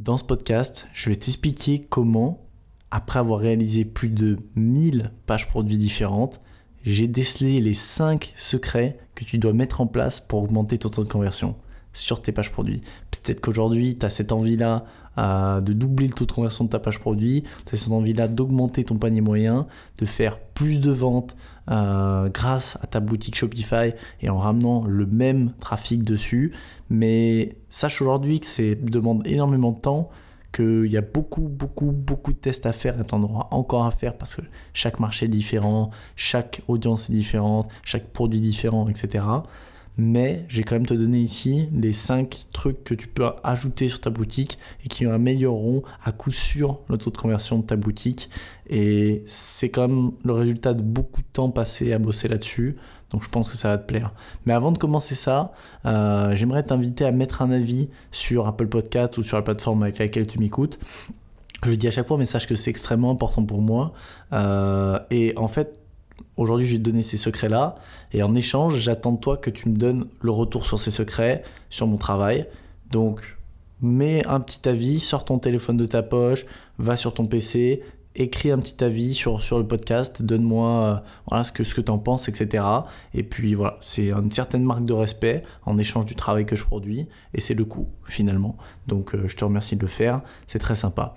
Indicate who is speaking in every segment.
Speaker 1: Dans ce podcast, je vais t'expliquer comment, après avoir réalisé plus de 1000 pages produits différentes, j'ai décelé les 5 secrets que tu dois mettre en place pour augmenter ton taux de conversion sur tes pages produits. Peut-être qu'aujourd'hui, tu as cette envie-là euh, de doubler le taux de conversion de ta page produit, tu as cette envie-là d'augmenter ton panier moyen, de faire plus de ventes euh, grâce à ta boutique Shopify et en ramenant le même trafic dessus. Mais sache aujourd'hui que ça demande énormément de temps, qu'il y a beaucoup, beaucoup, beaucoup de tests à faire et tu encore à faire parce que chaque marché est différent, chaque audience est différente, chaque produit est différent, etc mais j'ai quand même te donné ici les 5 trucs que tu peux ajouter sur ta boutique et qui amélioreront à coup sûr le taux de conversion de ta boutique. Et c'est quand même le résultat de beaucoup de temps passé à bosser là-dessus. Donc je pense que ça va te plaire. Mais avant de commencer ça, euh, j'aimerais t'inviter à mettre un avis sur Apple Podcast ou sur la plateforme avec laquelle tu m'écoutes. Je dis à chaque fois, mais sache que c'est extrêmement important pour moi. Euh, et en fait, Aujourd'hui, je vais te donner ces secrets-là. Et en échange, j'attends de toi que tu me donnes le retour sur ces secrets, sur mon travail. Donc, mets un petit avis, sors ton téléphone de ta poche, va sur ton PC, écris un petit avis sur, sur le podcast, donne-moi euh, ce que, ce que tu en penses, etc. Et puis voilà, c'est une certaine marque de respect en échange du travail que je produis. Et c'est le coup, finalement. Donc, euh, je te remercie de le faire. C'est très sympa.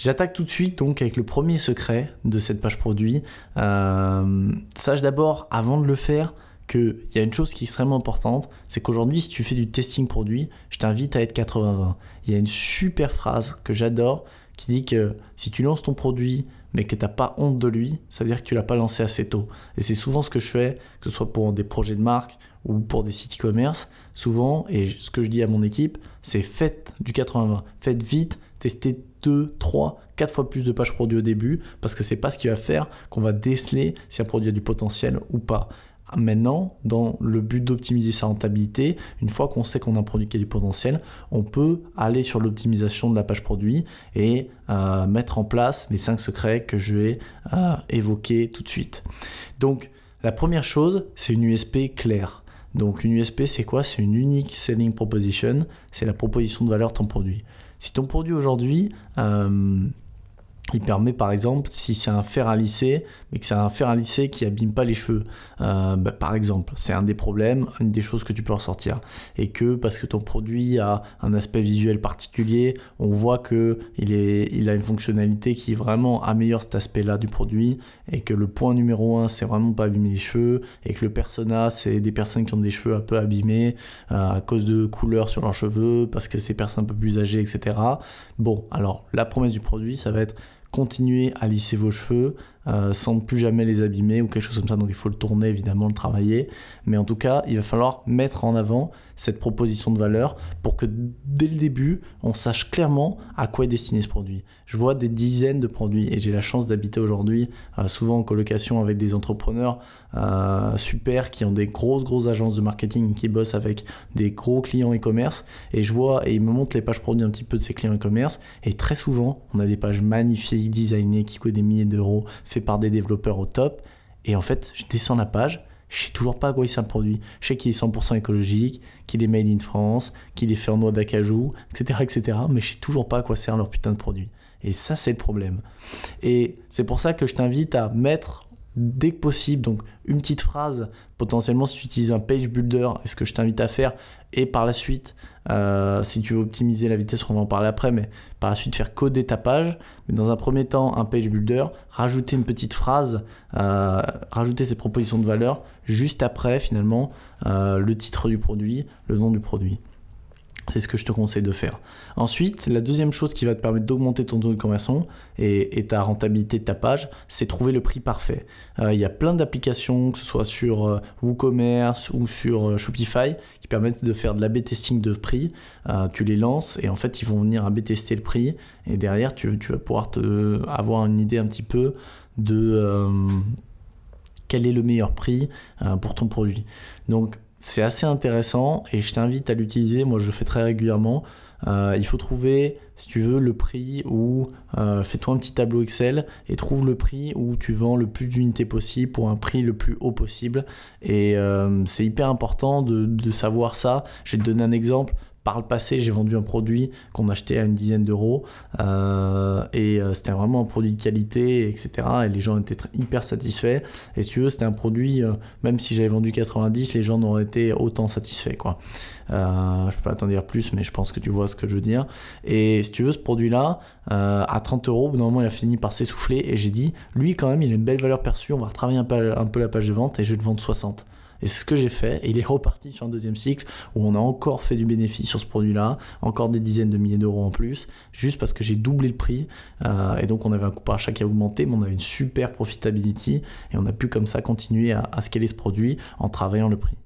Speaker 1: J'attaque tout de suite donc avec le premier secret de cette page produit. Euh, sache d'abord, avant de le faire, qu'il y a une chose qui est extrêmement importante, c'est qu'aujourd'hui, si tu fais du testing produit, je t'invite à être 80-20. Il y a une super phrase que j'adore qui dit que si tu lances ton produit mais que tu n'as pas honte de lui, ça veut dire que tu l'as pas lancé assez tôt. Et c'est souvent ce que je fais, que ce soit pour des projets de marque ou pour des sites e-commerce. Souvent, et ce que je dis à mon équipe, c'est faites du 80-20. Faites vite, testez 2, 3, 4 fois plus de pages produits au début, parce que c'est pas ce qui va faire qu'on va déceler si un produit a du potentiel ou pas. Maintenant, dans le but d'optimiser sa rentabilité, une fois qu'on sait qu'on a un produit qui a du potentiel, on peut aller sur l'optimisation de la page produit et euh, mettre en place les 5 secrets que je vais euh, évoquer tout de suite. Donc, la première chose, c'est une USP claire. Donc, une USP, c'est quoi? C'est une unique selling proposition, c'est la proposition de valeur de ton produit. Si ton produit aujourd'hui, euh, il permet par exemple, si c'est un fer à lisser, mais que c'est un fer à lisser qui abîme pas les cheveux, euh, bah, par exemple, c'est un des problèmes, une des choses que tu peux ressortir. Et que parce que ton produit a un aspect visuel particulier, on voit que il, est, il a une fonctionnalité qui vraiment améliore cet aspect-là du produit, et que le point numéro un, c'est vraiment pas abîmer les cheveux, et que le persona, c'est des personnes qui ont des cheveux un peu abîmés euh, à cause de couleurs sur leurs cheveux, parce que c'est personnes un peu plus âgées, etc. Bon, alors la promesse du produit, ça va être continuer à lisser vos cheveux euh, sans plus jamais les abîmer ou quelque chose comme ça. Donc il faut le tourner évidemment, le travailler. Mais en tout cas, il va falloir mettre en avant cette proposition de valeur pour que dès le début, on sache clairement à quoi est destiné ce produit. Je vois des dizaines de produits et j'ai la chance d'habiter aujourd'hui euh, souvent en colocation avec des entrepreneurs euh, super qui ont des grosses grosses agences de marketing qui bossent avec des gros clients e-commerce et je vois et ils me montrent les pages produits un petit peu de ces clients e-commerce et très souvent on a des pages magnifiques, designées, qui coûtent des milliers d'euros, fait par des développeurs au top et en fait je descends la page je sais toujours pas à quoi il sert le produit. Je sais qu'il est 100% écologique, qu'il est made in France, qu'il est fait en noix d'acajou, etc., etc. Mais je sais toujours pas à quoi sert leur putain de produit. Et ça, c'est le problème. Et c'est pour ça que je t'invite à mettre dès que possible, donc une petite phrase, potentiellement si tu utilises un page builder, est ce que je t'invite à faire, et par la suite, euh, si tu veux optimiser la vitesse, on va en parler après, mais par la suite faire coder ta page, mais dans un premier temps, un page builder, rajouter une petite phrase, euh, rajouter ces propositions de valeur, juste après finalement euh, le titre du produit, le nom du produit. C'est ce que je te conseille de faire. Ensuite, la deuxième chose qui va te permettre d'augmenter ton taux de conversion et, ta rentabilité de ta page, c'est trouver le prix parfait. Euh, il y a plein d'applications, que ce soit sur euh, WooCommerce ou sur euh, Shopify, qui permettent de faire de l'A-B testing de prix. tu les lances et en fait, ils vont venir A-B tester le prix. Et derrière, tu, tu vas pouvoir te, avoir une idée un petit peu de quel est le meilleur prix pour ton produit. C'est assez intéressant et je t'invite à l'utiliser. Moi, je le fais très régulièrement. Euh, il faut trouver, si tu veux, le prix où euh, fais-toi un petit tableau Excel et trouve le prix où tu vends le plus d'unités possible pour un prix le plus haut possible. Et euh, c'est hyper important de, de, savoir ça. Je vais te donner un exemple. Par le passé, j'ai vendu un produit qu'on achetait à une dizaine d'euros euh, et euh, c'était vraiment un produit de qualité, etc. Et les gens étaient hyper satisfaits. Et si tu veux, c'était un produit, euh, même si j'avais vendu 90, les gens n'auraient été autant satisfaits. Quoi. je peux pas t'en dire plus, mais je pense que tu vois ce que je veux dire. Et si tu veux, ce produit-là, à 30 euros, normalement, il a fini par s'essouffler. Et j'ai dit, lui, quand même, il a une belle valeur perçue. On va retravailler un peu, un peu la page de vente et je vais le vendre 60. Et c'est ce que j'ai fait. Et il est reparti sur un deuxième cycle où on a encore fait du bénéfice sur ce produit-là, encore des dizaines de milliers d'euros en plus, juste parce que j'ai doublé le prix. Euh, et donc on avait un coût par achat qui a augmenté, mais on avait une super profitability. Et on a pu comme ça continuer à, à scaler ce produit en travaillant le prix.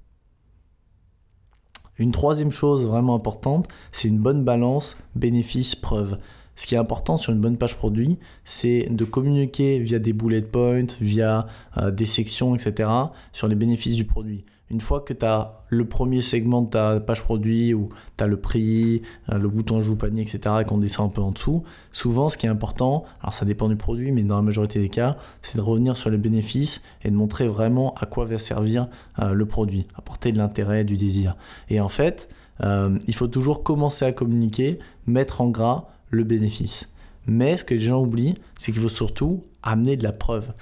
Speaker 1: Une troisième chose vraiment importante, c'est une bonne balance bénéfice-preuve. Ce qui est important sur une bonne page produit, c'est de communiquer via des bullet points, via euh, des sections, etc., sur les bénéfices du produit. Une fois que tu as le premier segment de ta page produit où tu as le prix, euh, le bouton joue panier, etc., et qu'on descend un peu en dessous, souvent ce qui est important, alors ça dépend du produit, mais dans la majorité des cas, c'est de revenir sur les bénéfices et de montrer vraiment à quoi va servir euh, le produit, apporter de l'intérêt, du désir. Et en fait, il faut toujours commencer à communiquer, mettre en gras le bénéfice. Mais ce que les gens oublient, c'est qu'il faut surtout amener de la preuve.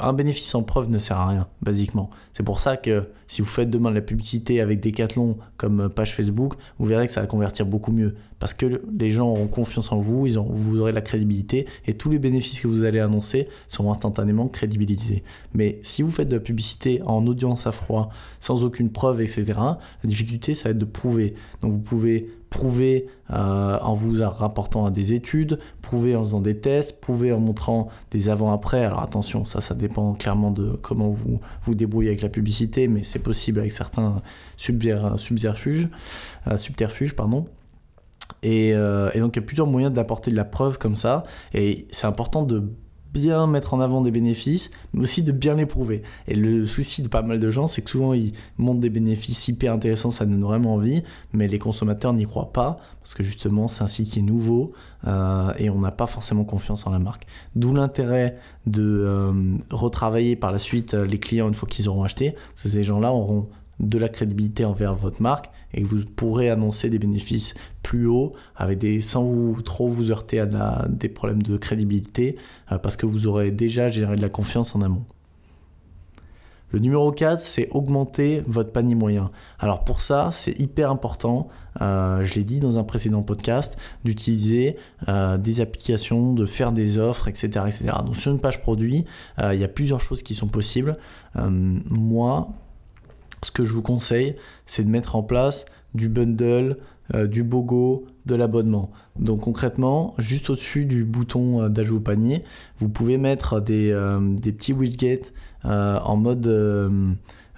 Speaker 1: Un bénéfice sans preuve ne sert à rien, basiquement. C'est pour ça que si vous faites demain de la publicité avec Decathlon comme page Facebook, vous verrez que ça va convertir beaucoup mieux. Parce que les gens auront confiance en vous, ils ont, vous aurez la crédibilité et tous les bénéfices que vous allez annoncer seront instantanément crédibilisés. Mais si vous faites de la publicité en audience à froid, sans aucune preuve, etc., la difficulté, ça va être de prouver. Donc vous pouvez prouver euh, en vous rapportant à des études, prouver en faisant des tests, prouver en montrant des avant-après. Alors attention, ça, ça dépend clairement de comment vous vous débrouillez avec la publicité, mais c'est possible avec certains subterfuges, euh, subterfuges pardon. Euh, et, donc il y a plusieurs moyens d'apporter de la preuve comme ça. Et c'est important de bien mettre en avant des bénéfices, mais aussi de bien les prouver. Et le souci de pas mal de gens, c'est que souvent ils montrent des bénéfices hyper intéressants, ça donne vraiment envie, mais les consommateurs n'y croient pas, parce que justement c'est un site qui est nouveau euh, et on n'a pas forcément confiance en la marque. D'où l'intérêt de euh, retravailler par la suite euh, les clients une fois qu'ils auront acheté, parce que ces gens-là auront de la crédibilité envers votre marque et que vous pourrez annoncer des bénéfices plus hauts avec des, sans trop vous heurter à des problèmes de crédibilité euh, parce que vous aurez déjà généré de la confiance en amont. Le numéro 4, c'est augmenter votre panier moyen. Alors pour ça, c'est hyper important, euh, je l'ai dit dans un précédent podcast, d'utiliser euh, des applications, de faire des offres, etc., etc. Donc sur une page produit, il y a plusieurs choses qui sont possibles. moi, ce que je vous conseille, c'est de mettre en place du bundle, euh, du BOGO, de l'abonnement. Donc concrètement, juste au-dessus du bouton euh, d'ajout au panier, vous pouvez mettre des, euh, petits widgets en mode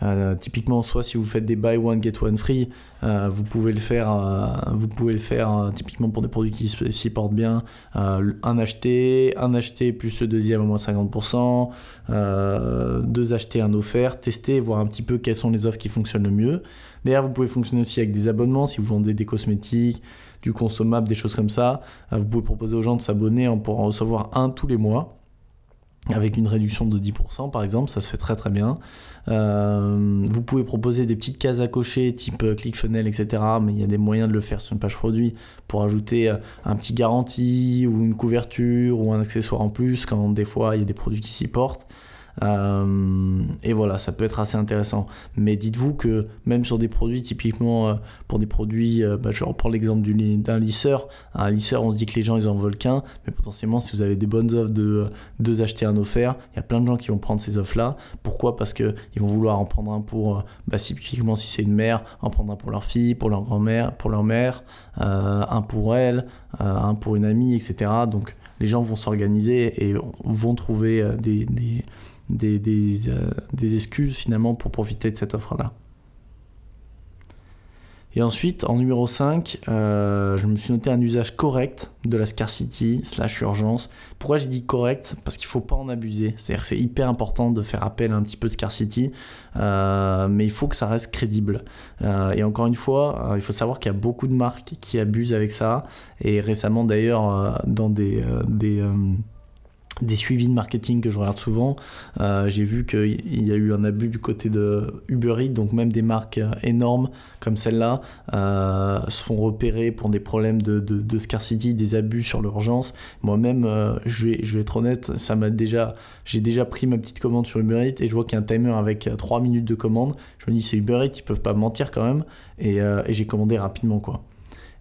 Speaker 1: euh, typiquement, soit si vous faites des buy one get one free, euh, vous pouvez le faire. Euh, vous pouvez le faire typiquement pour des produits qui s'y portent bien. un acheté, un acheté plus le deuxième à moins 50%, deux achetés, un offert. Tester, voir un petit peu quelles sont les offres qui fonctionnent le mieux. Vous pouvez fonctionner aussi avec des abonnements si vous vendez des cosmétiques, du consommable, des choses comme ça. vous pouvez proposer aux gens de s'abonner pour en recevoir un tous les mois avec une réduction de 10% par exemple, ça se fait très très bien. Euh, vous pouvez proposer des petites cases à cocher type euh, ClickFunnels, etc. Mais il y a des moyens de le faire sur une page produit pour ajouter euh, un petit garantie ou une couverture ou un accessoire en plus quand des fois il y a des produits qui s'y portent. Euh, et voilà, ça peut être assez intéressant. Mais dites-vous que même sur des produits, typiquement euh, pour des produits, euh, bah, je reprends l'exemple d'un lisseur. Un lisseur, on se dit que les gens ils en veulent qu'un, mais potentiellement si vous avez des bonnes offres de deux acheter un offert, il y a plein de gens qui vont prendre ces offres-là. Pourquoi? Parce qu'ils vont vouloir en prendre un pour, bah, typiquement si c'est une mère, en prendre un pour leur fille, pour leur grand-mère, pour leur mère, un pour elle, un pour une amie, etc. Donc les gens vont s'organiser et vont trouver des, des des, euh, des excuses finalement pour profiter de cette offre-là. Et ensuite, en numéro 5, euh, je me suis noté un usage correct de la scarcity slash urgence. Pourquoi j'ai dit correct? Parce qu'il ne faut pas en abuser. C'est-à-dire que c'est hyper important de faire appel à un petit peu de scarcity, euh, mais il faut que ça reste crédible. et encore une fois, il faut savoir qu'il y a beaucoup de marques qui abusent avec ça. Et récemment d'ailleurs, dans des des suivis de marketing que je regarde souvent. Euh, j'ai vu qu'il y a eu un abus du côté de Uber Eats, donc même des marques euh, énormes comme celle-là euh, se font repérer pour des problèmes de, de, scarcity, des abus sur l'urgence. Moi-même, je, vais, je vais être honnête, ça m'a déjà, j'ai déjà pris ma petite commande sur Uber Eats et je vois qu'il y a un timer avec 3 minutes de commande. Je me dis c'est Uber Eats, ils peuvent pas mentir quand même et, j'ai commandé rapidement quoi.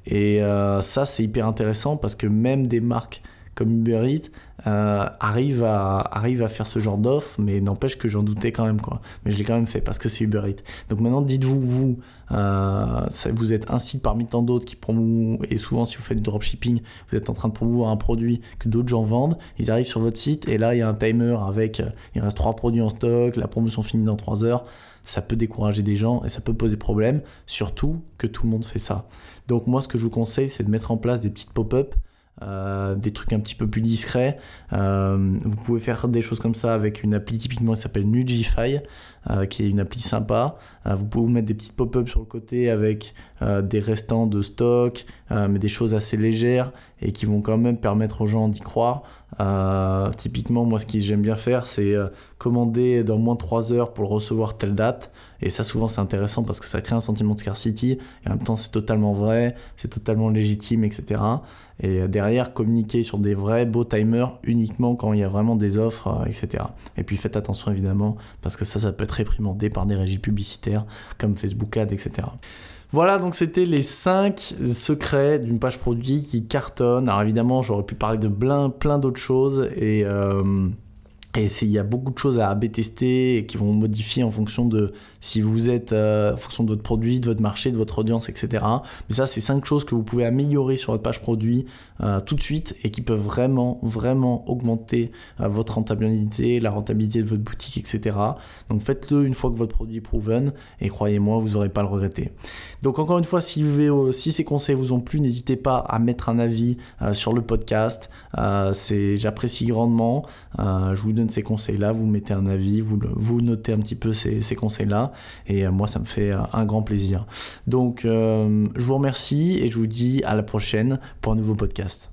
Speaker 1: Et ça c'est hyper intéressant parce que même des marques comme Uber Eats euh, arrive, à, arrive à faire ce genre d'offre, mais n'empêche que j'en doutais quand même, quoi. Mais je l'ai quand même fait parce que c'est Uber Eats. Donc maintenant, dites-vous, vous, euh, vous êtes un site parmi tant d'autres qui promouvoit, et souvent si vous faites du dropshipping, vous êtes en train de promouvoir un produit que d'autres gens vendent, ils arrivent sur votre site et là, il y a un timer avec, euh, il reste trois produits en stock, la promotion finit dans 3 heures. Ça peut décourager des gens et ça peut poser problème, surtout que tout le monde fait ça. Donc moi, ce que je vous conseille, c'est de mettre en place des petites pop-up euh, des trucs un petit peu plus discrets. Euh, vous pouvez faire des choses comme ça avec une appli typiquement qui s'appelle Nugify, qui est une appli sympa. vous pouvez vous mettre des petites pop-up sur le côté avec des restants de stock, mais des choses assez légères et qui vont quand même permettre aux gens d'y croire. typiquement, moi, ce que j'aime bien faire, c'est commander dans moins de 3 heures pour le recevoir telle date. Et ça, souvent, c'est intéressant parce que ça crée un sentiment de scarcity. Et en même temps, c'est totalement vrai, c'est totalement légitime, etc. Et derrière, communiquer sur des vrais beaux timers uniquement quand il y a vraiment des offres, euh, etc. Et puis faites attention évidemment, parce que ça, ça peut être réprimandé par des régies publicitaires comme Facebook Ads, etc. Voilà, donc c'était les 5 secrets d'une page produit qui cartonne. Alors évidemment, j'aurais pu parler de plein, plein d'autres choses et... Euh, et il y a beaucoup de choses à AB tester et qui vont modifier en fonction de si vous êtes, euh, en fonction de votre produit, de votre marché, de votre audience, etc. Mais ça, c'est cinq choses que vous pouvez améliorer sur votre page produit euh, tout de suite et qui peuvent vraiment, vraiment augmenter euh, votre rentabilité, la rentabilité de votre boutique, etc. Donc faites-le une fois que votre produit est proven et croyez-moi, vous n'aurez pas le regretter. Donc encore une fois, si, vous, si ces conseils vous ont plu, n'hésitez pas à mettre un avis sur le podcast. J'apprécie grandement. je donne ces conseils-là, vous mettez un avis, vous, vous notez un petit peu ces, ces conseils-là. Et euh, moi, ça me fait euh, un grand plaisir. Donc, euh, je vous remercie et je vous dis à la prochaine pour un nouveau podcast.